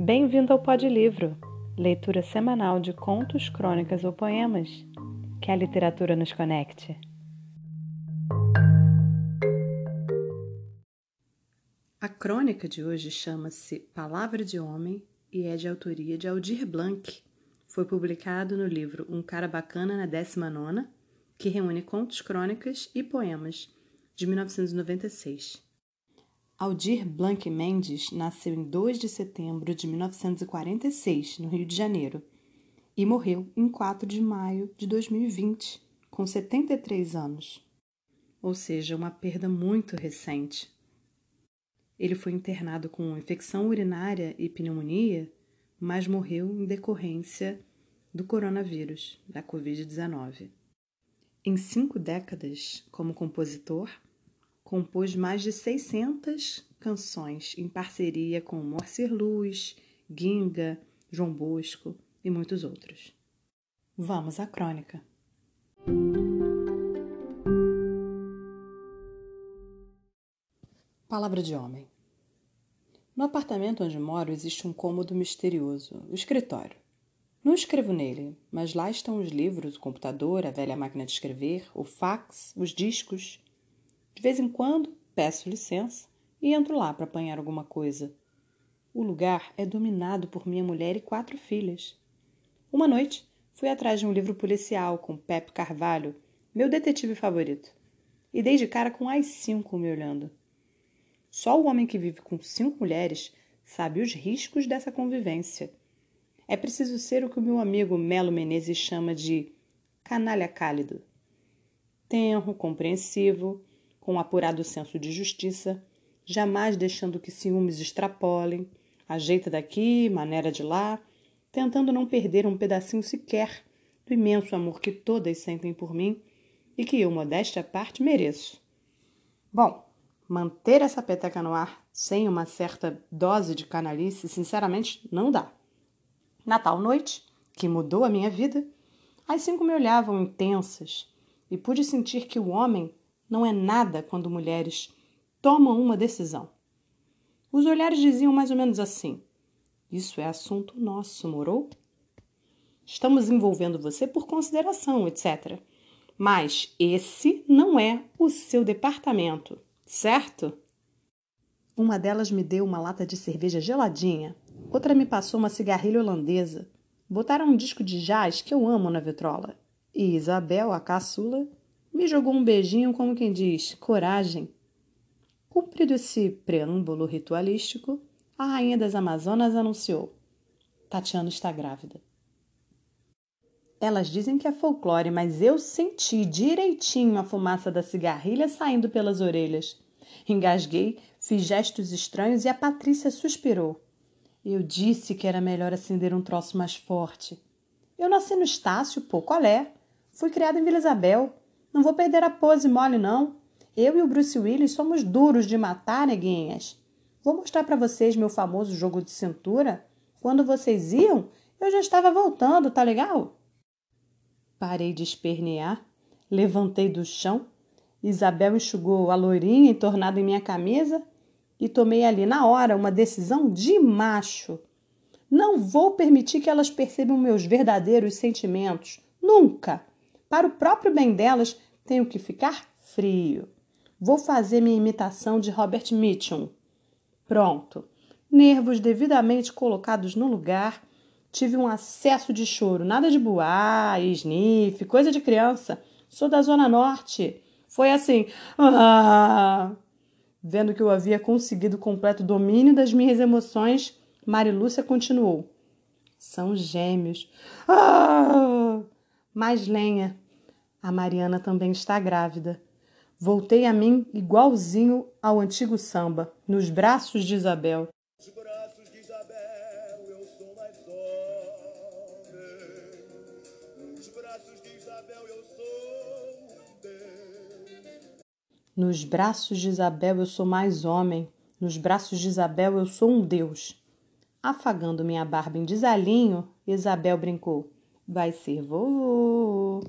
Bem-vindo ao Pod Livro, leitura semanal de contos, crônicas ou poemas. Que a literatura nos conecte. A crônica de hoje chama-se Palavra de Homem e é de autoria de Aldir Blanc. Foi publicado no livro Um Cara Bacana na 19, que reúne contos, crônicas e poemas, de 1996. Aldir Blanc Mendes nasceu em 2 de setembro de 1946, no Rio de Janeiro, e morreu em 4 de maio de 2020, com 73 anos. Ou seja, uma perda muito recente. Ele foi internado com infecção urinária e pneumonia, mas morreu em decorrência do coronavírus, da Covid-19. Em cinco décadas como compositor, compôs mais de 600 canções em parceria com Moacir Luz, Ginga, João Bosco e muitos outros. Vamos à crônica. Palavra de homem. No apartamento onde moro existe um cômodo misterioso, o escritório. Não escrevo nele, mas lá estão os livros, o computador, a velha máquina de escrever, o fax, os discos de vez em quando, peço licença e entro lá para apanhar alguma coisa. O lugar é dominado por minha mulher e quatro filhas. Uma noite, fui atrás de um livro policial com Pepe Carvalho, meu detetive favorito, e dei de cara com as cinco me olhando. Só o homem que vive com cinco mulheres sabe os riscos dessa convivência. É preciso ser o que o meu amigo Melo Menezes chama de canalha cálido. Tenro, compreensivo, com um apurado senso de justiça, jamais deixando que ciúmes extrapolem, ajeita daqui, maneira de lá, tentando não perder um pedacinho sequer do imenso amor que todas sentem por mim e que eu, modéstia à parte, mereço. Bom, manter essa peteca no ar sem uma certa dose de canalice, sinceramente, não dá. Natal noite, que mudou a minha vida, as cinco me olhavam intensas e pude sentir que o homem não é nada quando mulheres tomam uma decisão. Os olhares diziam mais ou menos assim: Isso é assunto nosso, morou? Estamos envolvendo você por consideração, etc. Mas esse não é o seu departamento, certo? Uma delas me deu uma lata de cerveja geladinha, outra me passou uma cigarrilha holandesa. Botaram um disco de jazz que eu amo na vitrola. E Isabel, a caçula, me jogou um beijinho como quem diz: coragem. Cumprido esse preâmbulo ritualístico, a rainha das Amazonas anunciou: Tatiana está grávida. Elas dizem que é folclore, mas eu senti direitinho a fumaça da cigarrilha saindo pelas orelhas. Engasguei, fiz gestos estranhos e a Patrícia suspirou. Eu disse que era melhor acender um troço mais forte. Eu nasci no Estácio, pô, qual é? Fui criada em Vila Isabel. Não vou perder a pose mole, não. Eu e o Bruce Willis somos duros de matar, neguinhas. Vou mostrar para vocês meu famoso jogo de cintura. Quando vocês iam, eu já estava voltando, tá legal? Parei de espernear, levantei do chão. Isabel enxugou a loirinha entornada em minha camisa e tomei ali na hora uma decisão de macho. Não vou permitir que elas percebam meus verdadeiros sentimentos. Nunca! Para o próprio bem delas, tenho que ficar frio. Vou fazer minha imitação de Robert Mitchum. Pronto. Nervos devidamente colocados no lugar, tive um acesso de choro. Nada de boar, sniff, coisa de criança. Sou da Zona Norte. Foi assim. Ah! Vendo que eu havia conseguido completo domínio das minhas emoções, Marilúcia continuou. São gêmeos. Ah! mais lenha. A Mariana também está grávida. Voltei a mim igualzinho ao antigo samba, nos braços de Isabel. Nos braços de Isabel eu sou mais homem. Nos braços de Isabel eu sou Deus. Nos braços de Isabel eu sou mais homem. Nos braços de Isabel eu sou um Deus. Afagando minha barba em desalinho, Isabel brincou. Vai ser vovô.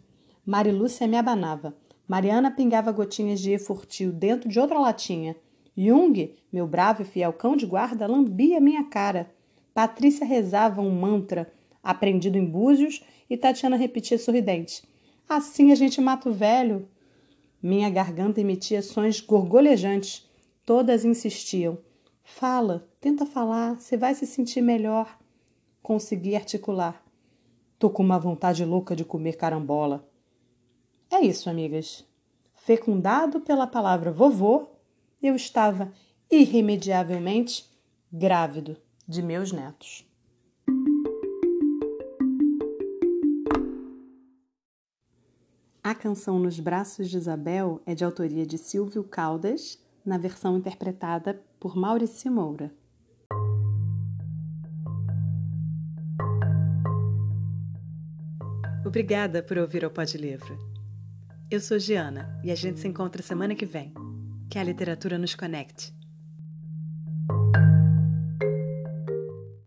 Marilúcia me abanava. Mariana pingava gotinhas de efurtil dentro de outra latinha. Jung, meu bravo e fiel cão de guarda, lambia minha cara. Patrícia rezava um mantra aprendido em Búzios e Tatiana repetia sorridente: Assim a gente mata o velho. Minha garganta emitia sons gorgolejantes. Todas insistiam: Fala, tenta falar, você vai se sentir melhor. Consegui articular. Tô com uma vontade louca de comer carambola. É isso, amigas. Fecundado pela palavra vovô, eu estava irremediavelmente grávido de meus netos. A canção Nos Braços de Isabel é de autoria de Silvio Caldas, na versão interpretada por Maurício Moura. Obrigada por ouvir o Pod Livro. Eu sou Giana e a gente se encontra semana que vem. Que a literatura nos conecte.